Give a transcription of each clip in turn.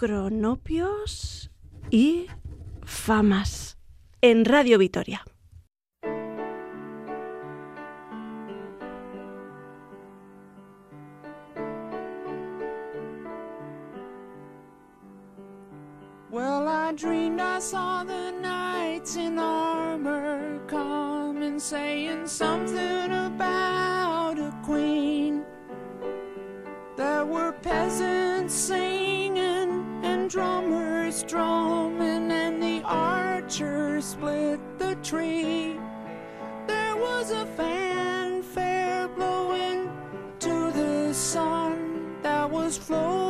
cronopios y famas en Radio Vitoria. Well, I dreamed I saw the knights in armor coming, saying something split the tree. There was a fanfare blowing to the sun that was floating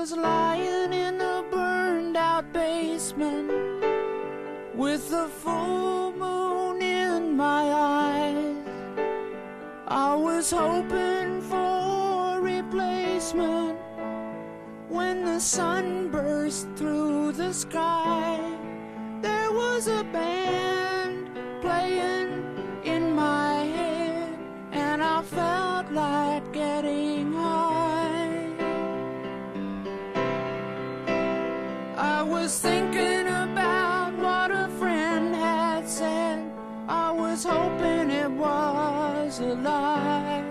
was lying in a burned out basement with the full moon in my eyes. I was hoping for a replacement when the sun burst through the sky. There was a band playing in my head, and I felt like getting was thinking about what a friend had said. I was hoping it was a lie.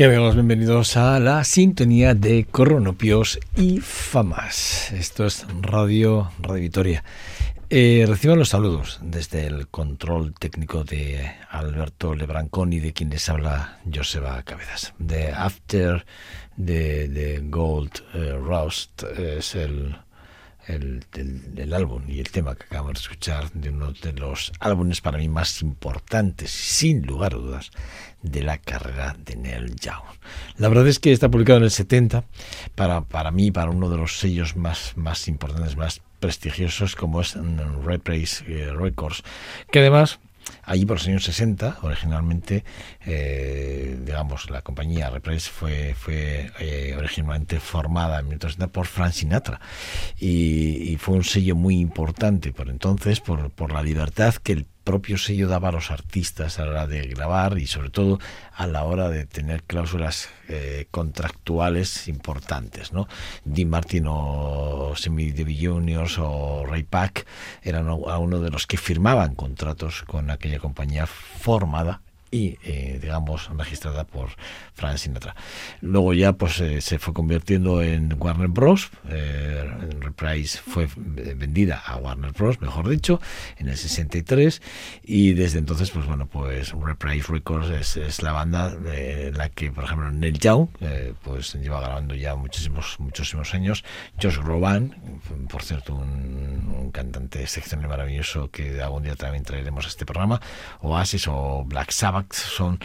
Y bienvenidos a la sintonía de Coronopios y Famas. Esto es Radio, Radio Vitoria. Eh, reciban los saludos desde el control técnico de Alberto Lebrancón y de quien les habla Joseba Cabezas. De After de, de Gold eh, es el, el, el- álbum y el tema que acabamos de escuchar de uno de los álbumes para mí más importantes, sin lugar a dudas, de la carrera de Neil Young. La verdad es que está publicado en el 70, para, para mí, para uno de los sellos más, más importantes, más prestigiosos, como es Reprise eh, Records, que además Allí por los años 60, originalmente, eh, digamos, la compañía Reprise fue, fue eh, originalmente formada en 1960 por Frank Sinatra. Y, fue un sello muy importante por entonces, por, por la libertad que el propio sello daba a los artistas a la hora de grabar y sobre todo a la hora de tener cláusulas eh, contractuales importantes. ¿no? Dean Martin o Semi Devi Juniors o Ray Pack eran uno de los que firmaban contratos con aquella compañía formada y eh, digamos registrada por Frank Sinatra. Luego ya pues eh, se fue convirtiendo en Warner Bros. Eh, Reprise fue vendida a Warner Bros. mejor dicho en el 63 y desde entonces pues bueno pues Reprise Records es, es la banda en la que por ejemplo Neil Young eh, pues lleva grabando ya muchísimos muchísimos años Josh Groban por cierto un, un cantante excepcional y maravilloso que algún día también traeremos a este programa Oasis o Black Sabbath son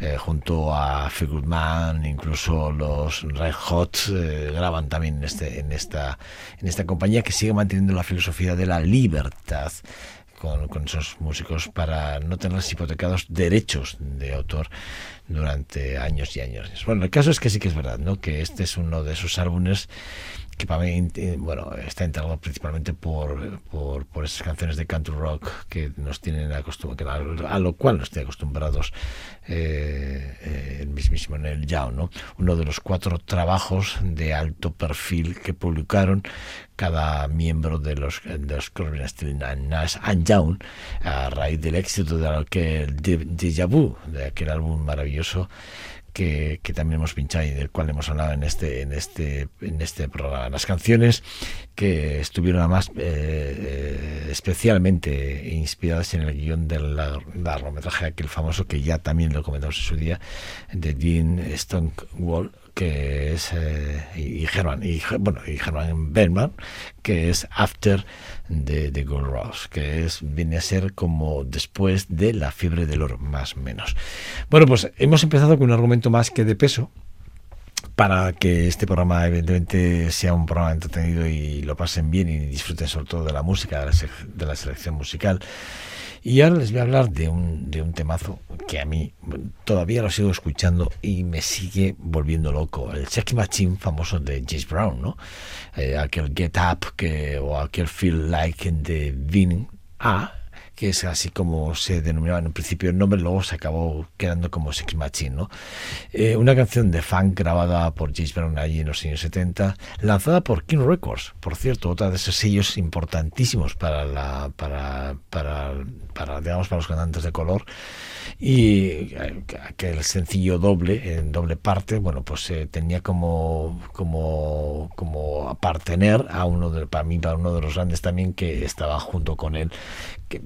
eh, junto a Phil Goodman, incluso los Red Hot eh, graban también en, este, en, esta, en esta compañía que sigue manteniendo la filosofía de la libertad. Con, con, esos músicos para no tener hipotecados derechos de autor durante años y años. Bueno, el caso es que sí que es verdad, ¿no? Que este es uno de esos álbumes que para mí bueno, está integrado principalmente por, por, por, esas canciones de country rock que nos tienen acostumbrados, a lo cual nos tienen acostumbrados eh, eh, el mismísimo Neil Young, ¿no? uno de los cuatro trabajos de alto perfil que publicaron cada miembro de los, de los Nash and Young a raíz del éxito de aquel Vu, de aquel álbum maravilloso que, también hemos pinchado y del cual hemos hablado en este en este en este programa. Las canciones que estuvieron además eh, especialmente inspiradas en el guion del largometraje aquel famoso que ya también lo comentamos en su día de Dean Stonewall que es eh, y Germán y bueno y Germán Bergman que es After de, de Gold Ross que es viene a ser como después de la fiebre del oro más o menos bueno pues hemos empezado con un argumento más que de peso para que este programa evidentemente sea un programa entretenido y lo pasen bien y disfruten sobre todo de la música, de la selección musical. Y ahora les voy a hablar de un, de un temazo que a mí todavía lo sigo escuchando y me sigue volviendo loco. El Check Machine famoso de James Brown, ¿no? Eh, aquel Get Up que, o aquel Feel Like in the Beginning. Que es así como se denominaba en un principio el nombre, luego se acabó quedando como Sex Machine, ¿no? Eh, una canción de funk grabada por James Brown allí en los años 70, lanzada por King Records, por cierto, otra de esos sellos importantísimos para la, para, para, para digamos, para los cantantes de color, y aquel sencillo doble, en doble parte, bueno, pues eh, tenía como, como, como apartener a uno de, para mí, para uno de los grandes también que estaba junto con él, que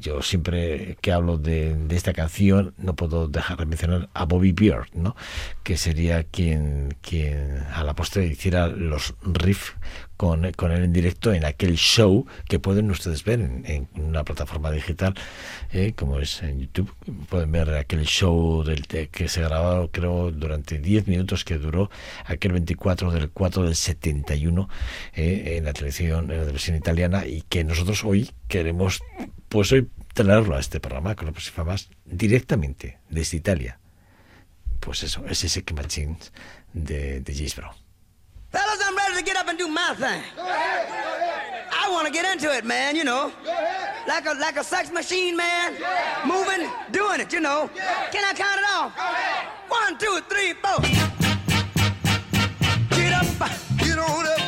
yo siempre que hablo de, de, esta canción no puedo dejar de mencionar a Bobby Beard, ¿no? que sería quien, quien a la postre hiciera los riffs con, con, él en directo en aquel show que pueden ustedes ver en, en una plataforma digital eh, como es en YouTube. Pueden ver aquel show del, que se grabó creo durante 10 minutos que duró aquel 24 del 4 del 71 eh, en la televisión, en la televisión italiana y que nosotros hoy queremos pues hoy traerlo a este programa con los más directamente desde Italia. Pues eso, es ese que de, de Brown. Fellas, I'm ready to get up and do my thing. Go ahead, go ahead. I want to get into it, man, you know. Like a like a sex machine, man. Yeah. Moving, doing it, you know. Yeah. Can I count it off? One, two, three, four. Get up, Get on up,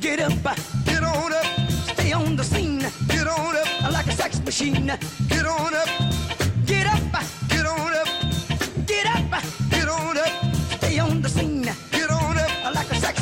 get up, get on up, stay on the scene. get on up, Like a sex machine. get on up, Get up, get on up, get up, get on up, stay on the scene.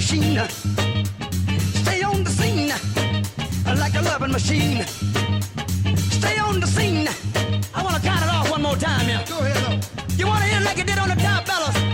machine. Stay on the scene like a loving machine. Stay on the scene. I want to count it off one more time Yeah. Go ahead, up. You want to hit it like it did on the top, fellas?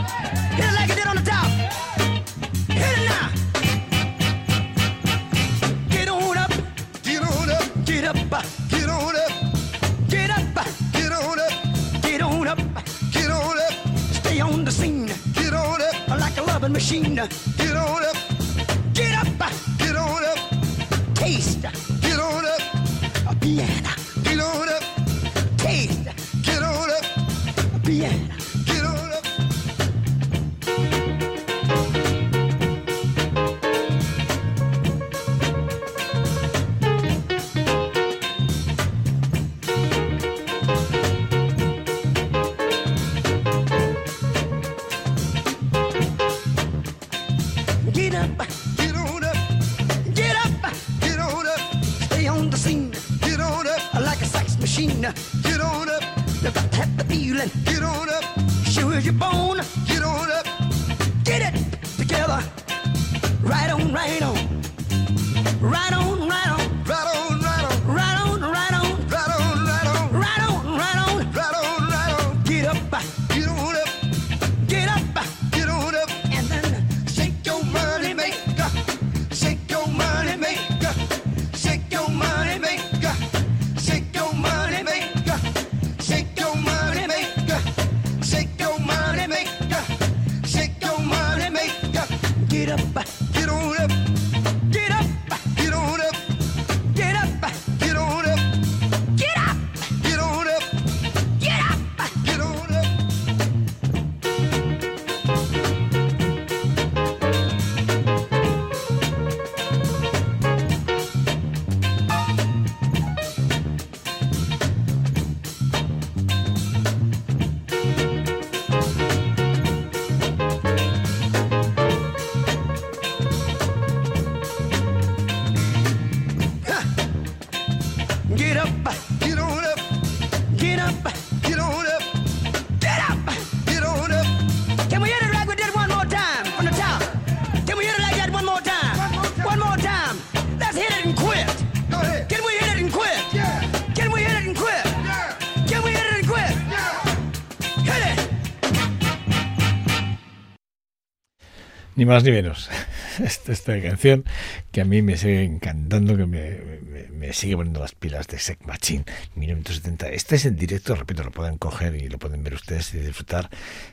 Ni más ni menos. Esta, esta canción que a mí me sigue encantando, que me, me- me sigue poniendo las pilas de Sec Machine, 1970. Este es el directo, repito, lo pueden coger y lo pueden ver ustedes y disfrutar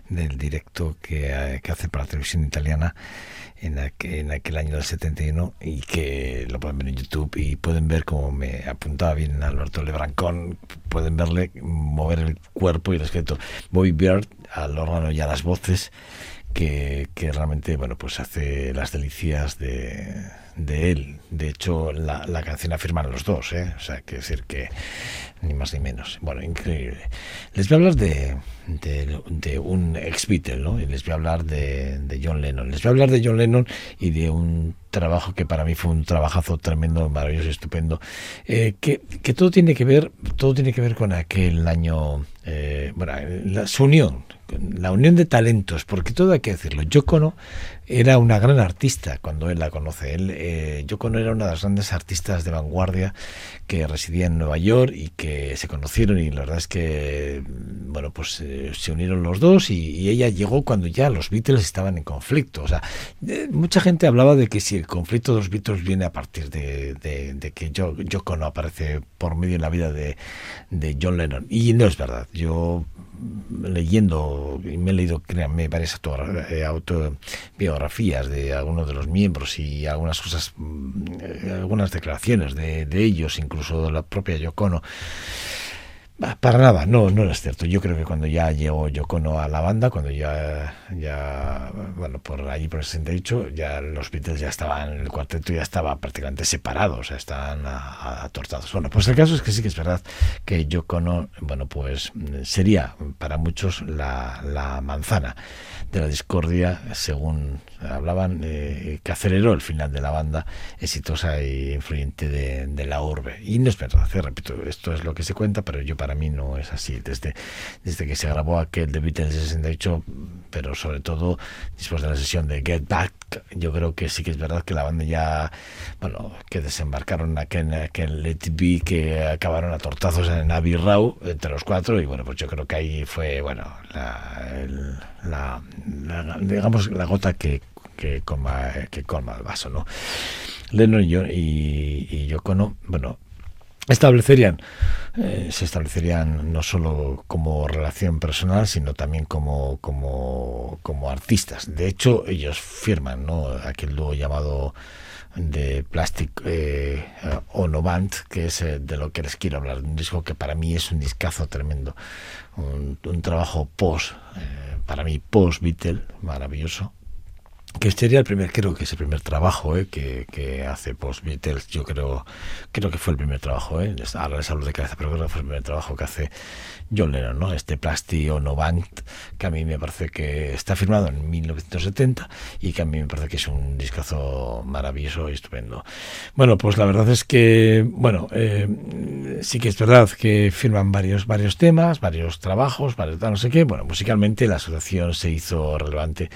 del directo que, eh, que hace para la televisión italiana en, en aquel año del 71 y que lo pueden ver en YouTube y pueden ver como me apuntaba bien Alberto Lebrancón, pueden verle mover el cuerpo y el esqueleto. Bobby Beard al órgano y a las voces que, realmente bueno pues hace las delicias de, de él de hecho la, la canción la firman los dos ¿eh? o sea que decir que ni más ni menos bueno increíble les voy a hablar de, de, un ex Beatle ¿no? y les voy a hablar de, de John Lennon les voy a hablar de John Lennon y de un trabajo que para mí fue un trabajazo tremendo maravilloso estupendo eh, que, que todo tiene que ver todo tiene que ver con aquel año eh, bueno la, su unión la unión de talentos, porque todo hay que decirlo. Yoko Ono era una gran artista cuando él la conoce. Él, eh, Yoko Ono era una de las grandes artistas de vanguardia que residía en Nueva York y que se conocieron y la verdad es que, bueno, pues eh, se unieron los dos y, ella llegó cuando ya los Beatles estaban en conflicto. O sea, eh, mucha gente hablaba de que si el conflicto de los Beatles viene a partir de, que Yoko Ono aparece por medio en la vida de, de John Lennon. Y no es verdad. Yo leyendo, y me he leído, créanme, varias eh, autobiografías de algunos de los miembros y algunas cosas, mm, eh, algunas declaraciones de, de ellos, incluso de la propia Yocono. Para nada, no, no es cierto. Yo creo que cuando ya llegó Yocono a la banda, cuando ya, ya, bueno, por allí por el 68, ya los Beatles ya estaban, el cuarteto ya estaba prácticamente separado, o sea, estaban atortados. Bueno, pues el caso es que sí que es verdad que Yocono, bueno, pues sería para muchos la, la manzana de la discordia, según hablaban, eh, que aceleró el final de la banda exitosa e influyente de, la urbe. Y no es verdad, eh, repito, esto es lo que se cuenta, pero yo para mí no es así. Desde, desde que se grabó aquel de Beatles 68, pero sobre todo después de la sesión de Get Back, yo creo que sí que es verdad que la banda ya, bueno, que desembarcaron aquel, aquel Let It Be, que acabaron a tortazos en Abbey Row entre los cuatro, y bueno, pues yo creo que ahí fue, bueno, la digamos, la gota que que colma, que colma el vaso, ¿no? Lennon y, yo, y, y Yoko no, bueno, establecerían eh, se establecerían no solo como relación personal sino también como como como artistas. De hecho ellos firman no aquel dúo llamado de Plastic eh, Ono Band que es eh, de lo que les quiero hablar. Un disco que para mí es un discazo tremendo. Un, un trabajo post eh, para mí post Beatle maravilloso que sería el primer, creo que es el primer trabajo eh, que, que, hace Post Beatles. Yo creo, creo que fue el primer trabajo. Eh. Ahora les hablo de cabeza, pero creo que fue el primer trabajo que hace John Lennon, ¿no? Este Plasti o Novant, que a mí me parece que está firmado en 1970 y que a mí me parece que es un discazo maravilloso y estupendo. Bueno, pues la verdad es que, bueno, eh, sí que es verdad que firman varios, varios temas, varios trabajos, varios no sé qué. Bueno, musicalmente la asociación se hizo relevante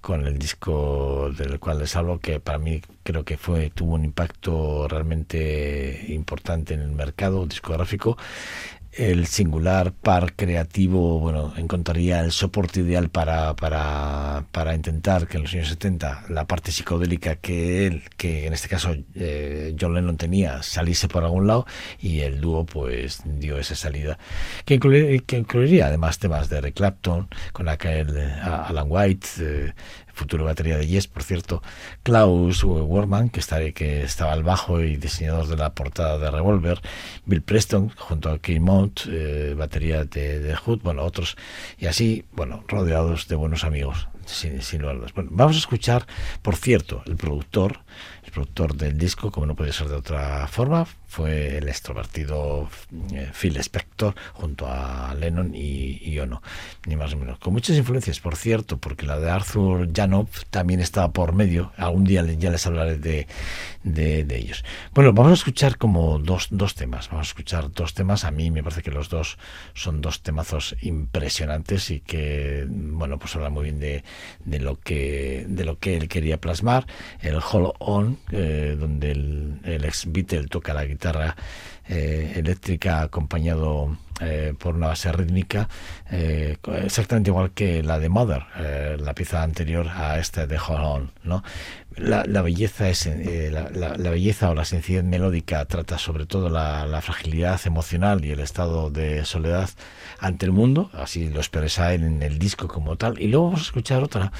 con el disco del cual les hablo, que para mí creo que fue tuvo un impacto realmente importante en el mercado discográfico el singular par creativo, bueno, encontraría el soporte ideal para, para, para intentar que en los años 70 la parte psicodélica que él, que en este caso eh, John Lennon tenía, saliese por algún lado y el dúo pues dio esa salida que, que incluiría además temas de Eric Clapton con aquel eh, Alan White, eh, futuro batería de Yes, por cierto, Klaus Worman, que, está, estaba al bajo y diseñador de la portada de Revolver, Bill Preston, junto a Key Mount, eh, batería de, de Hood, bueno, otros, y así, bueno, rodeados de buenos amigos, sin, sin Bueno, vamos a escuchar, por cierto, el productor, productor del disco, como no puede ser de otra forma, fue el extrovertido eh, Phil Spector junto a Lennon y, y, Ono, ni más ni menos. Con muchas influencias, por cierto, porque la de Arthur Janov también estaba por medio. Algún día ya les hablaré de, de, ellos. Bueno, vamos a escuchar como dos, dos temas. Vamos a escuchar dos temas. A mí me parece que los dos son dos temazos impresionantes y que, bueno, pues habla muy bien de, de lo que de lo que él quería plasmar. El Hollow On, eh, donde el, el ex Beatle toca la guitarra eh, eléctrica acompañado eh, por una base rítmica eh, exactamente igual que la de Mother, eh, la pieza anterior a esta de Hold On, ¿no? La, la belleza es eh, la, la, belleza o la sencillez melódica trata sobre todo la, fragilidad emocional y el estado de soledad ante el mundo, así lo expresa en el disco como tal. Y luego vamos a escuchar otra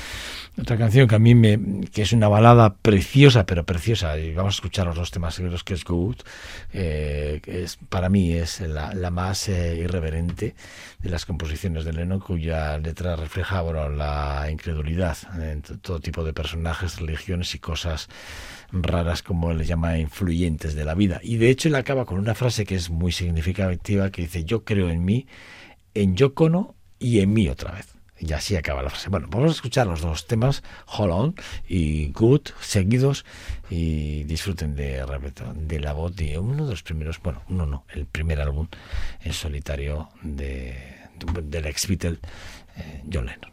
otra canción que a mí me que es una balada preciosa, pero preciosa. Y vamos a escuchar los dos temas seguidos que es Good, que es para mí es la, más irreverente de las composiciones de Lennon, cuya letra refleja bueno, la incredulidad en todo tipo de personajes, religiones y cosas raras como les llama influyentes de la vida. Y de hecho él acaba con una frase que es muy significativa que dice yo creo en mí, en Yocono y en mí otra vez. Y así acaba la frase. Bueno, vamos a escuchar los dos temas, Hold On y Good, seguidos, y disfruten de, de la voz de uno de los primeros, bueno, uno no, el primer álbum en solitario de, del ex Beatle, eh, John Lennon.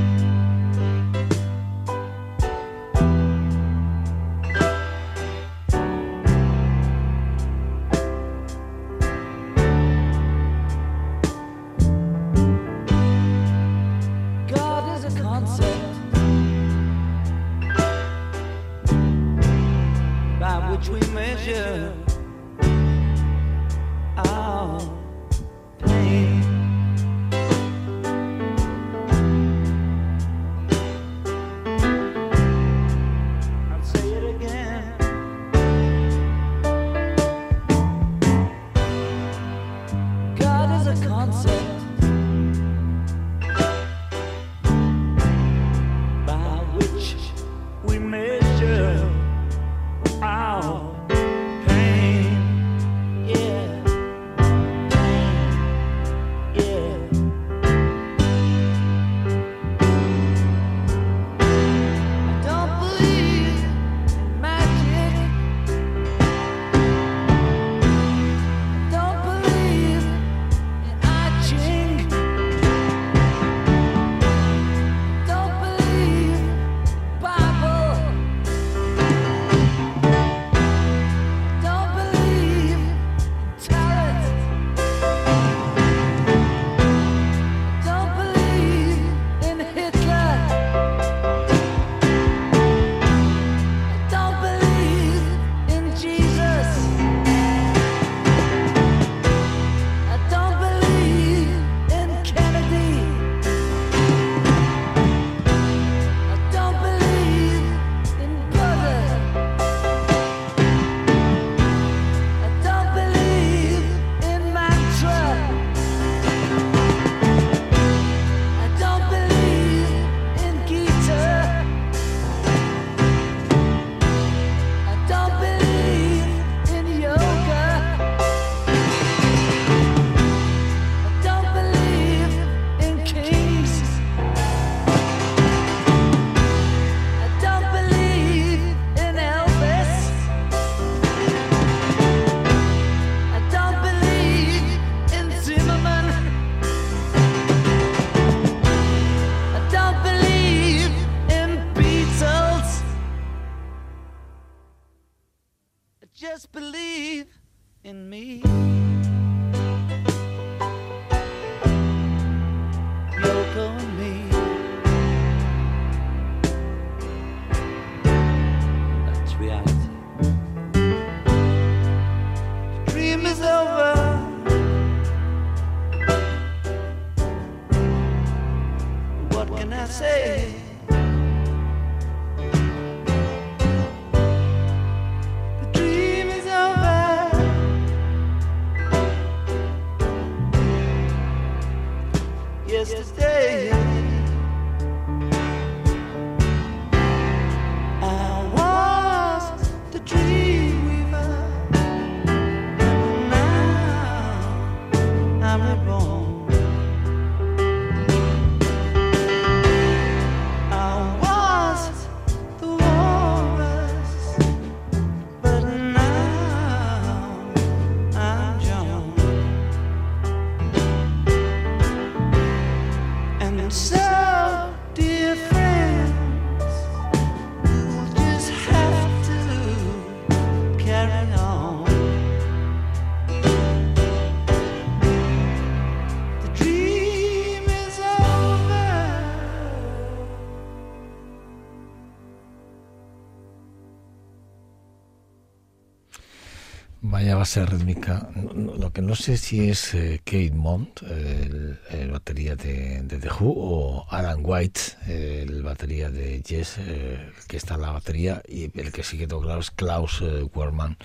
Base rítmica, lo que no sé si es eh, Kate Mont, el, el batería de, de The Who, o Alan White, el batería de Yes, eh, que está en la batería, y el que sí que claro es Klaus eh, Werman,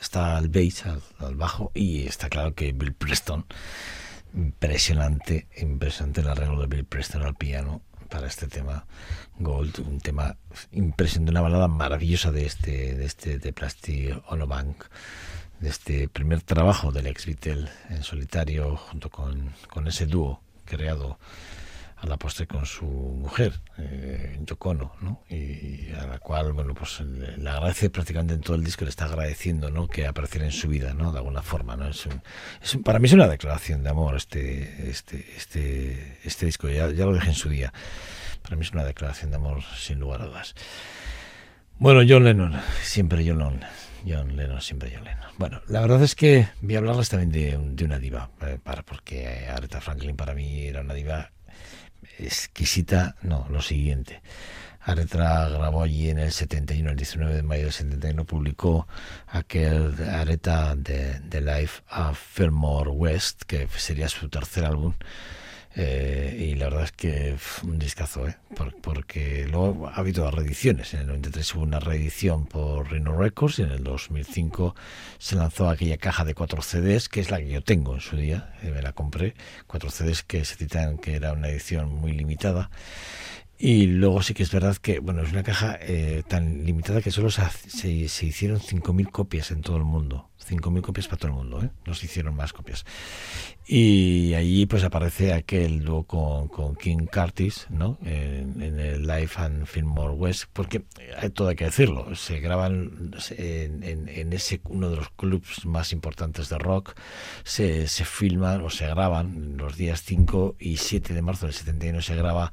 está al bass, al, al bajo, y está claro que Bill Preston, impresionante, impresionante el arreglo de Bill Preston al piano para este tema Gold, un tema impresionante, una balada maravillosa de este, de este de Plastic Ono Bank, este primer trabajo del ex Beatle en solitario junto con, con ese dúo creado a la postre con su mujer, eh, Yoko Ono, ¿no? Y a la cual, bueno, pues le, le agradece prácticamente en todo el disco, le está agradeciendo, ¿no? Que apareciera en su vida, ¿no? De alguna forma, ¿no? Es un, es un- para mí es una declaración de amor este, este, este, este disco, ya, ya lo dejé en su día. Para mí es una declaración de amor, sin lugar a dudas. Bueno, John Lennon, siempre John Lennon. John Lennon, siempre John Lennon. Bueno, la verdad es que voy a hablarles también de, un- de una diva, eh, para, porque Aretha Franklin para mí era una diva exquisita, no, lo siguiente. Aretha grabó allí en el 71, el 19 de mayo del 71, publicó aquel Aretha de, Life a Fillmore West, que sería su tercer álbum. Eh, y la verdad es que un discazo, ¿eh? Por- porque luego ha habido reediciones. En el 93 hubo una reedición por Rhino Records y en el 2005 se lanzó aquella caja de cuatro CDs, que es la que yo tengo en su día, eh, me la compré, cuatro CDs que se citan que era una edición muy limitada. Y luego sí que es verdad que, bueno, es una caja eh, tan limitada que solo se, se, se hicieron 5.000 copias en todo el mundo. 5.000 copias para todo el mundo, ¿eh? No se hicieron más copias. Y allí pues aparece aquel dúo con, con King Curtis, ¿no? En, en el Life and Fillmore West, porque hay todo hay que decirlo, se graban en, en- en ese uno de los clubs más importantes de rock, se, se filman o se graban los días 5 y 7 de marzo del 71 se graba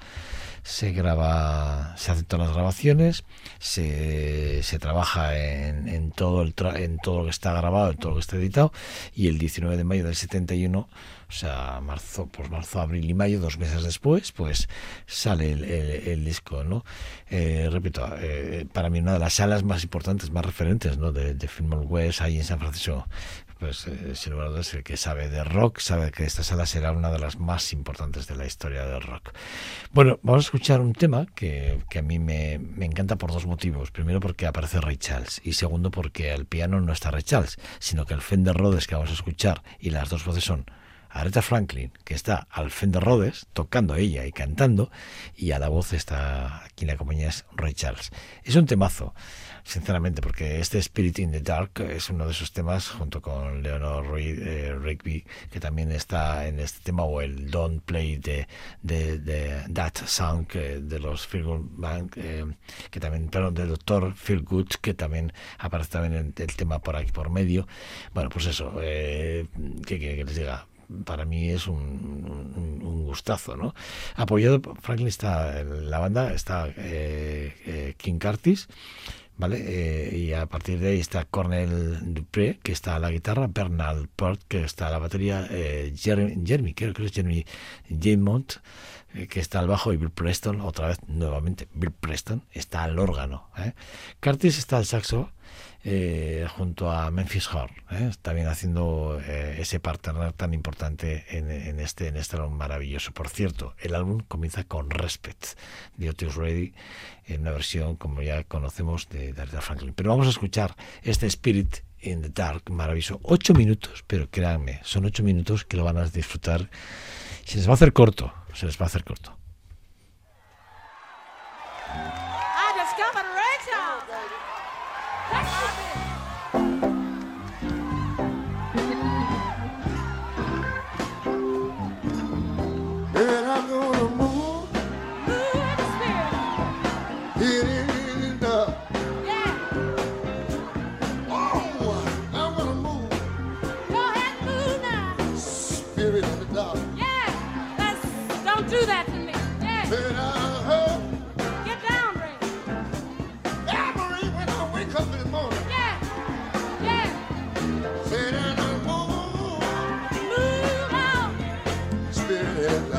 se graba, se hacen todas las grabaciones, se, se trabaja en, en todo el tra- en todo lo que está grabado, en todo lo que está editado, y el 19 de mayo del 71, o sea, marzo, pues marzo, abril y mayo, dos meses después, pues sale el, disco, ¿no? Eh, repito, eh, para mí una de las salas más importantes, más referentes, ¿no? De, de Fillmore West, ahí en San Francisco, pues eh, sin lugar a el que sabe de rock sabe que esta sala será una de las más importantes de la historia del rock. Bueno, vamos a escuchar un tema que, que a mí me, me encanta por dos motivos. Primero porque aparece Ray Charles y segundo porque al piano no está Ray Charles, sino que el Fender Rhodes que vamos a escuchar y las dos voces son Aretha Franklin, que está al Fender Rhodes, tocando ella y cantando, y a la voz está, quien la acompaña es Ray Charles. Es un temazo, sinceramente, porque este Spirit in the Dark es uno de esos temas, junto con Leonor eh, Rigby, que también está en este tema, o el Don't Play de, de, That Song que- de los Feel Good Band, eh, que también, perdón, del doctor Feel Good, que también aparece también en el tema por aquí por medio. Bueno, pues eso, eh, ¿qué quiere que les diga? para mí es un, un- gustazo, ¿no? Apoyado, Franklin está la banda, está eh, eh, King Curtis, Eh, y a partir de ahí está Cornel Dupré, que está a la guitarra, Bernard Port, que está a la batería, eh, Jeremy, creo que es Jeremy Jamont, eh, que está al bajo, y Bill Preston, otra vez, nuevamente, Bill Preston, está al órgano. Curtis está al saxo, eh, junto a Memphis Horn, ¿eh? también haciendo eh, ese partner tan importante en, este en este álbum maravilloso. Por cierto, el álbum comienza con Respect de Otis Ready, en una versión como ya conocemos de, de Aretha Franklin. Pero vamos a escuchar este Spirit in the Dark maravilloso. Ocho minutos, pero créanme, son ocho minutos que lo van a disfrutar. Se les va a hacer corto, se les va a hacer corto.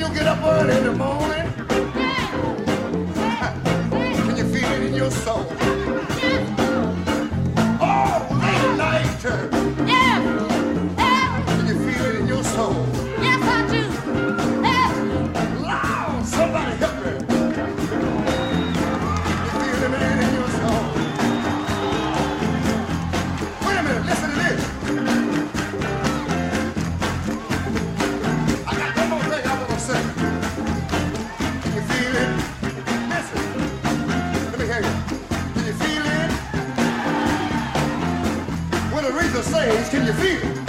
you get up early in the morning? Can you feel it in your soul? strange. Can you feel it?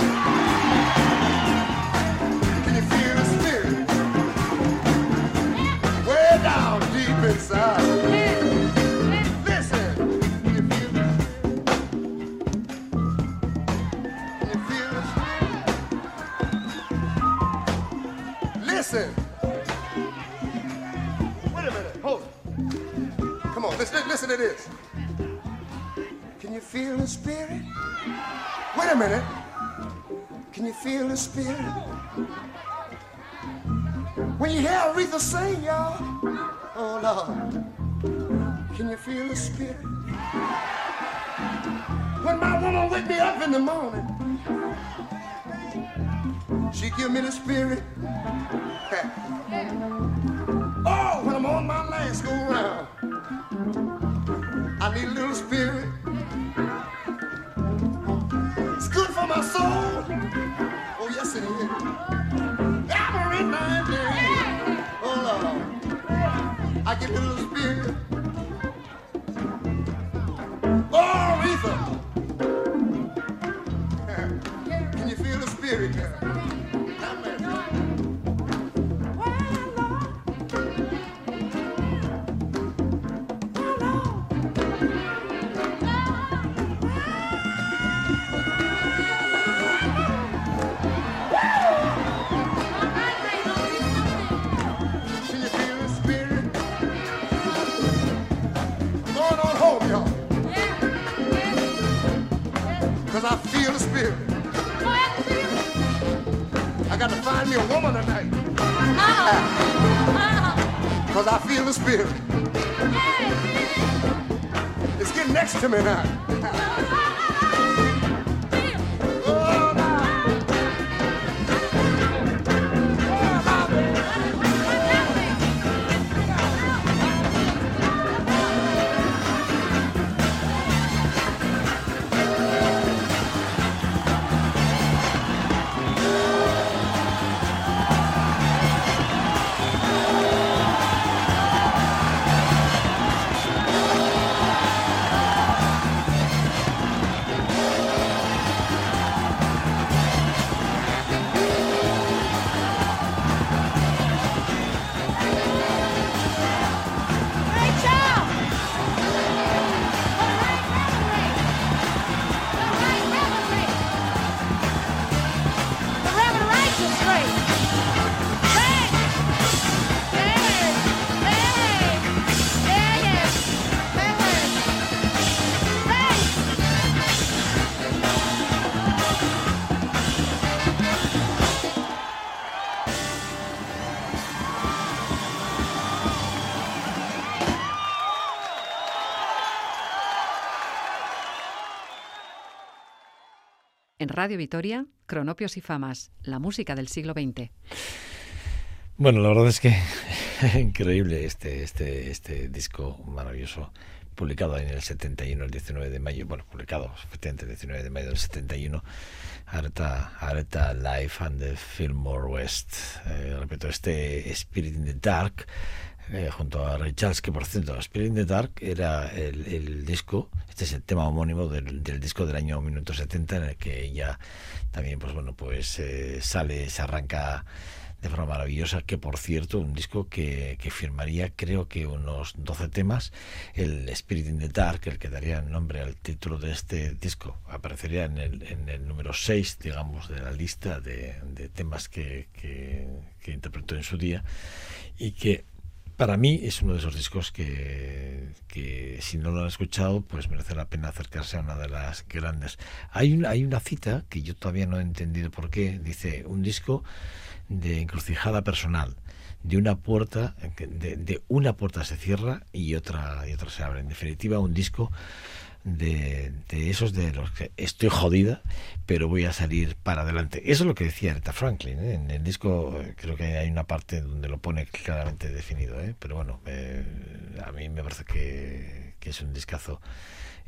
minute. Can you feel the spirit? When you hear Aretha sing, y'all, oh Lord, can you feel the spirit? When my woman wake me up in the morning, she give me the spirit. oh, when I'm on my last go round, I need a little spirit. Every Monday. Oh, Lord. I get a little spirit. women out. Radio Vitoria, Cronopios y Famas, la música del siglo XX. Bueno, la verdad es que increíble este, este, este disco maravilloso, publicado en el 71, el 19 de mayo, bueno, publicado efectivamente el 19 de mayo del 71, Arta, Arta Life and the Fillmore West. Eh, repito, este Spirit in the Dark, eh, junto a Ray Charles, que por cierto, Spirit in the Dark era el, el disco, este es el tema homónimo del, del disco del año 1970, en el que ella también, pues bueno, pues eh, sale, se arranca de forma maravillosa, que por cierto, un disco que, que, firmaría creo que unos 12 temas, el Spirit in the Dark, el que daría nombre al título de este disco, aparecería en el, en el número 6, digamos, de la lista de, de temas que, que, que interpretó en su día y que para mí es uno de esos discos que, que, si no lo han escuchado, pues merece la pena acercarse a una de las grandes. Hay, un, hay una cita que yo todavía no he entendido por qué. Dice, un disco de encrucijada personal. De una puerta, de, de una puerta se cierra y otra, y otra se abre. En definitiva, un disco de, de, esos de los que estoy jodida, pero voy a salir para adelante. Eso es lo que decía Aretha Franklin. ¿eh? En el disco creo que hay una parte donde lo pone claramente definido, ¿eh? pero bueno, eh, a mí me parece que, que, es un discazo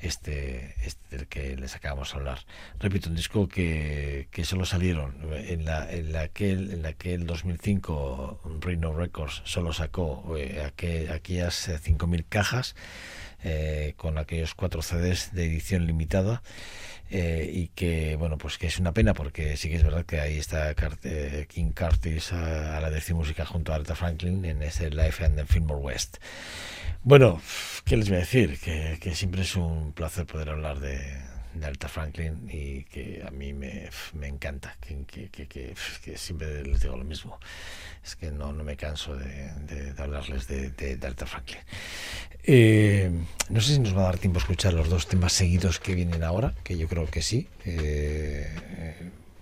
este, este del que les acabamos de hablar. Repito, un disco que, que solo salieron en la, en la que en la que el 2005 Rhino Records solo sacó eh, aquel, aquellas 5.000 cajas eh, con aquellos cuatro CDs de edición limitada eh, y que bueno pues que es una pena porque sí que es verdad que ahí está eh, King Curtis a, a la decir música junto a Aretha Franklin en ese Life and the Fillmore West bueno qué les voy a decir que, siempre es un placer poder hablar de, de Aretha Franklin y que a mí me, me encanta, que, siempre les digo lo mismo. Es que no, me canso de, de, hablarles de, Aretha Franklin. Eh, no sé si nos va a dar tiempo a escuchar los dos temas seguidos que vienen ahora, que yo creo que sí. Eh,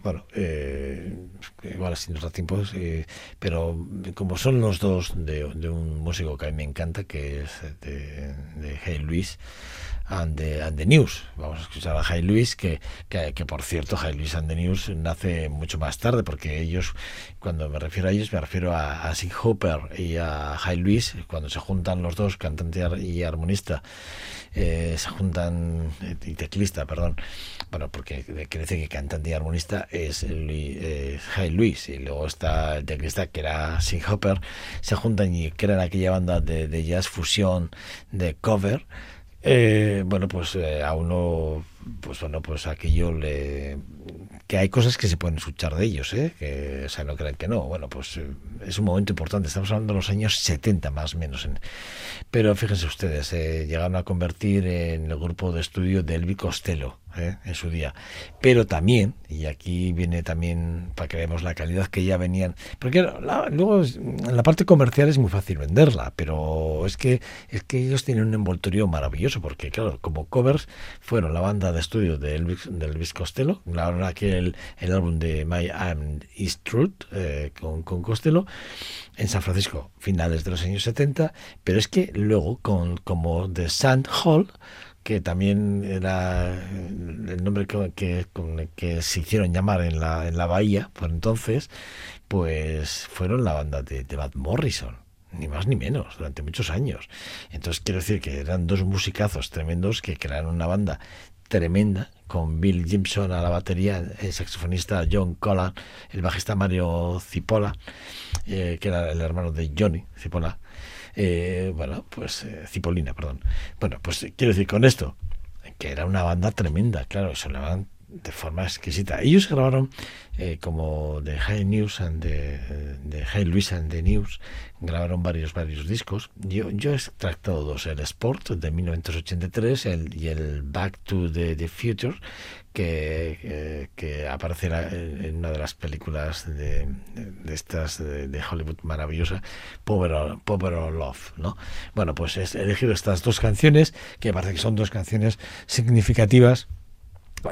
bueno, eh, igual así nos da tiempo, eh, pero como son los dos de, de, un músico que a mí me encanta, que es de, de Hey Luis, and the, and the News. Vamos a escuchar a Jay Luis, que, que, que, por cierto, Jay Luis and the News nace mucho más tarde, porque ellos, cuando me refiero a ellos, me refiero a, a Sig Hopper y a Jay Luis, cuando se juntan los dos, cantante y armonista, eh, se juntan, y teclista, perdón, bueno, porque decir que cantante y armonista es Louis, eh, Luis, y luego está el teclista que era Sig Hopper, se juntan y crean aquella banda de, jazz fusión, de cover, eh, bueno, pues eh, a uno, pues bueno, pues aquello le... que hay cosas que se pueden escuchar de ellos, ¿eh? Que, o sea, no crean que no. Bueno, pues eh, es un momento importante. Estamos hablando de los años 70 más o menos. En... Pero fíjense ustedes, eh, llegaron a convertir en el grupo de estudio de Elvi Costello. ¿Eh? en su día. Pero también, y aquí viene también para que veamos la calidad que ya venían, porque la, luego la parte comercial es muy fácil venderla, pero es que es que ellos tienen un envoltorio maravilloso, porque claro, como covers fueron la banda de estudio de Elvis, de Elvis Costello, grabaron aquel el álbum de My I'm Is Truth eh, con, con Costello en San Francisco, finales de los años 70, pero es que luego con como The Sand Hall que también era el nombre que, que, que, se hicieron llamar en la, en la bahía por entonces, pues fueron la banda de, de Matt Morrison ni más ni menos, durante muchos años. Entonces quiero decir que eran dos musicazos tremendos que crearon una banda tremenda, con Bill Gibson a la batería, el saxofonista John Collan, el bajista Mario Cipolla, eh, que era el hermano de Johnny Cipolla, eh, bueno, pues eh, Cipolina, perdón. Bueno, pues quiero decir con esto, que era una banda tremenda, claro, sonaban de forma exquisita. Ellos grabaron eh, como de High News and de, de High Luis and the News, grabaron varios varios discos. Yo, yo he extractado dos, el Sport de 1983 el, y el Back to the, the Future, que, que, que aparecerá en una de las películas de, de estas de, Hollywood maravillosa, Power or Love, ¿no? Bueno, pues he elegido estas dos canciones, que parece que son dos canciones significativas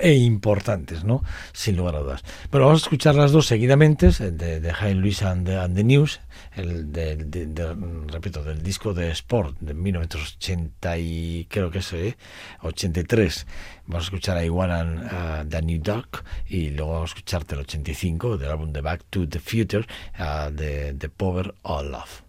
e importantes, ¿no? Sin lugar a dudas. Pero vamos a escuchar las dos seguidamente, de, de Jaime Luis and the, and the, News, el de, de, de, repito, del disco de Sport de 1980 y creo que es ¿eh? 83. Vamos a escuchar a Iguana uh, The New Duck y luego vamos a escucharte el 85 del álbum de Back to the Future uh, de, de Power or Love.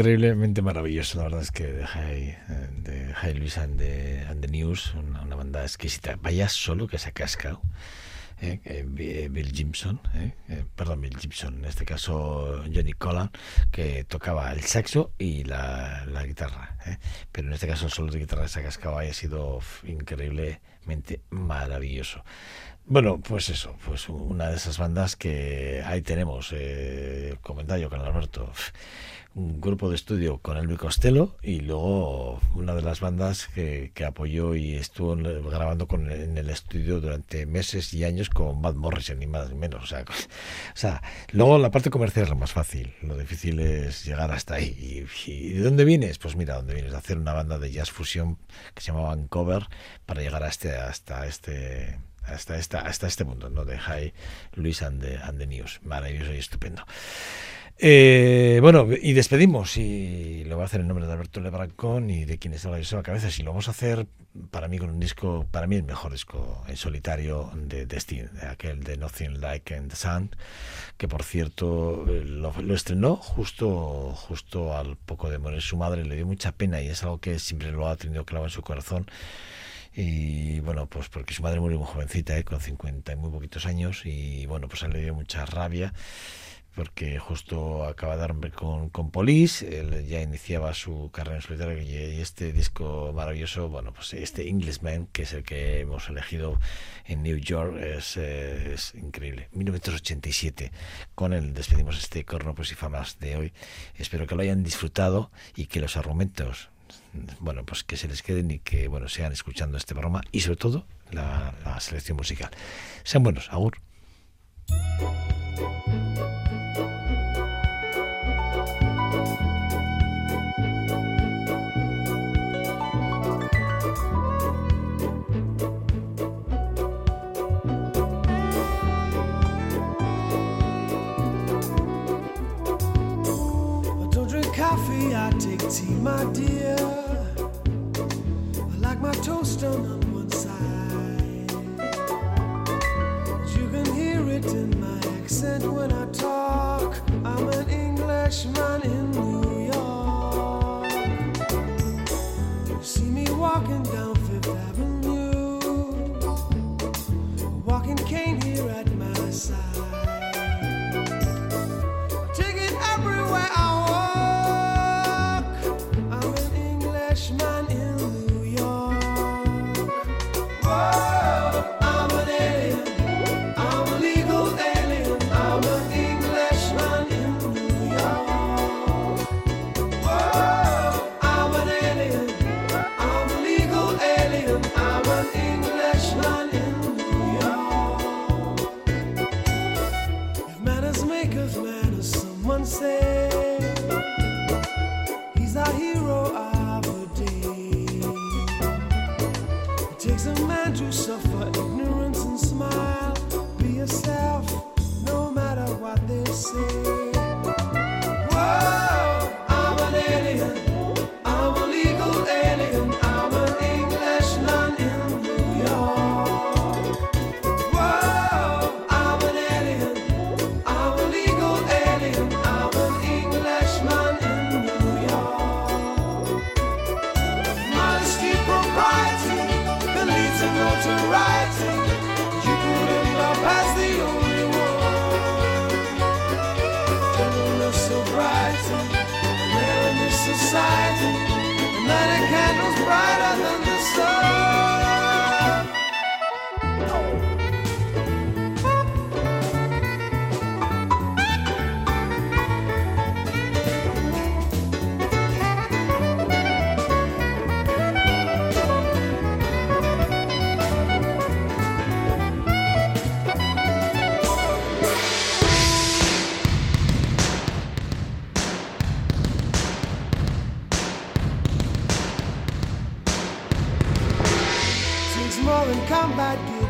Increíblemente maravilloso, la verdad es que de High, eh, de High Luis and the, and the News, una, banda exquisita. Vaya solo que se ha cascado. eh, eh, Bi- Bill Gibson, eh, eh, perdón, Bill Gibson, en este caso Johnny Collan, que tocaba el saxo y la, la guitarra. eh. Pero en este caso solo de guitarra se ha cascado haya sido f- increíblemente maravilloso. Bueno, pues eso, pues una de esas bandas que ahí tenemos, eh, comentario con Alberto, un grupo de estudio con Elvi Costello y luego una de las bandas que, que apoyó y estuvo grabando con, en el estudio durante meses y años con Matt Morrison, ni más ni menos. O sea, o sea, luego la parte comercial es lo más fácil, lo difícil es llegar hasta ahí. ¿Y, de dónde vienes? Pues mira, dónde vienes, de hacer una banda de jazz fusión que se llamaba Uncover para llegar a este, hasta este hasta esta, hasta este mundo, ¿no? De High Luis and the, and the News. Maravilloso y estupendo. Eh, bueno, y despedimos, y lo voy a hacer en nombre de Alberto Lebrancón y de quienes habla Joseba Cabezas, y lo vamos a hacer para mí con un disco, para mí el mejor disco en solitario de, de Sting, aquel de Nothing Like in the Sun, que por cierto lo, lo estrenó justo, justo al poco de morir su madre, le dio mucha pena y es algo que siempre lo ha tenido clavo en su corazón. Y bueno, pues porque su madre murió muy jovencita, ¿eh? con 50 y muy poquitos años, y bueno, pues le dio mucha rabia porque justo acaba de darme con, con Police, él ya iniciaba su carrera en solitario y, este disco maravilloso, bueno, pues este Englishman, que es el que hemos elegido en New York, es, eh, es increíble. 1987, con él despedimos este Cornopos y Famas de hoy. Espero que lo hayan disfrutado y que los argumentos, bueno, pues que se les queden y que, bueno, sean escuchando este programa y sobre todo la, la selección musical. Sean buenos, agur. Tea, my dear. I like my toast done on one side. You can hear it in my accent when I talk. I'm an Englishman in New York. You see me walking down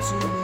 to